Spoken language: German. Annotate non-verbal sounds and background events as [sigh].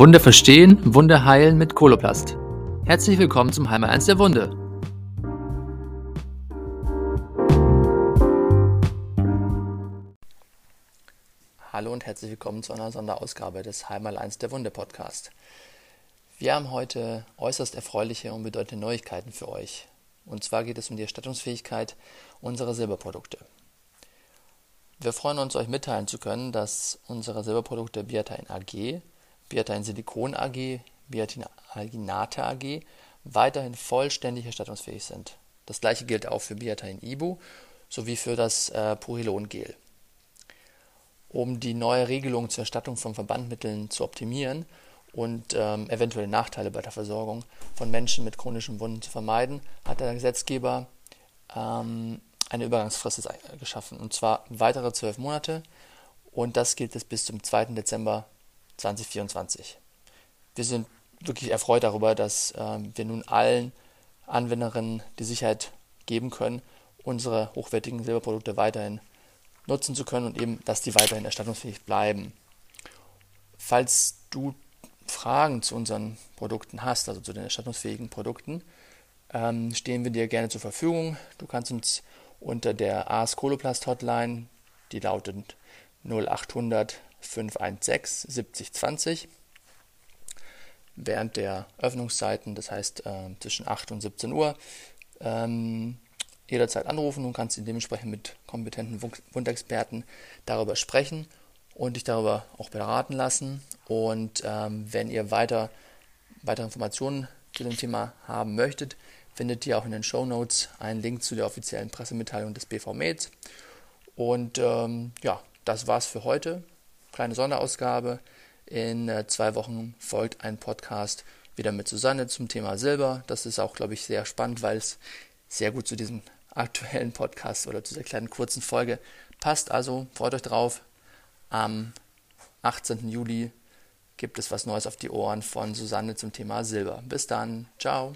Wunde verstehen, Wunde heilen mit Koloplast. Herzlich willkommen zum Heimer 1 der Wunde. Hallo und herzlich willkommen zu einer Sonderausgabe des Heimal 1 der Wunde Podcast. Wir haben heute äußerst erfreuliche und bedeutende Neuigkeiten für euch. Und zwar geht es um die Erstattungsfähigkeit unserer Silberprodukte. Wir freuen uns, euch mitteilen zu können, dass unsere Silberprodukte Biatain AG, Biatain Silikon AG, Biatain Alginate AG weiterhin vollständig erstattungsfähig sind. Das gleiche gilt auch für Biatain Ibu sowie für das äh, Purillon Gel. Um die neue Regelung zur Erstattung von Verbandmitteln zu optimieren und ähm, eventuelle Nachteile bei der Versorgung von Menschen mit chronischen Wunden zu vermeiden, hat der Gesetzgeber ähm, eine Übergangsfrist geschaffen, und zwar weitere zwölf Monate, und das gilt es bis zum 2. Dezember 2024. Wir sind wirklich erfreut darüber, dass äh, wir nun allen Anwenderinnen die Sicherheit geben können, unsere hochwertigen Silberprodukte weiterhin nutzen zu können und eben, dass die weiterhin erstattungsfähig bleiben. Falls du Fragen zu unseren Produkten hast, also zu den erstattungsfähigen Produkten, ähm, stehen wir dir gerne zur Verfügung. Du kannst uns unter der AS Coloplast Hotline, die lautet 0800 516 7020 während der Öffnungszeiten, das heißt äh, zwischen 8 und 17 Uhr, ähm, jederzeit anrufen und kannst dementsprechend mit kompetenten Wundexperten darüber sprechen und dich darüber auch beraten lassen. Und ähm, wenn ihr weiter weitere Informationen zu dem Thema haben möchtet, findet ihr auch in den Show Notes einen Link zu der offiziellen Pressemitteilung des BV Meds. Und ähm, ja, das war's für heute. Kleine Sonderausgabe. In äh, zwei Wochen folgt ein Podcast wieder mit Susanne zum Thema Silber. Das ist auch, glaube ich, sehr spannend, weil es sehr gut zu diesem [laughs] aktuellen Podcast oder zu dieser kleinen kurzen Folge passt. Also freut euch drauf. Am 18. Juli gibt es was Neues auf die Ohren von Susanne zum Thema Silber. Bis dann. Ciao.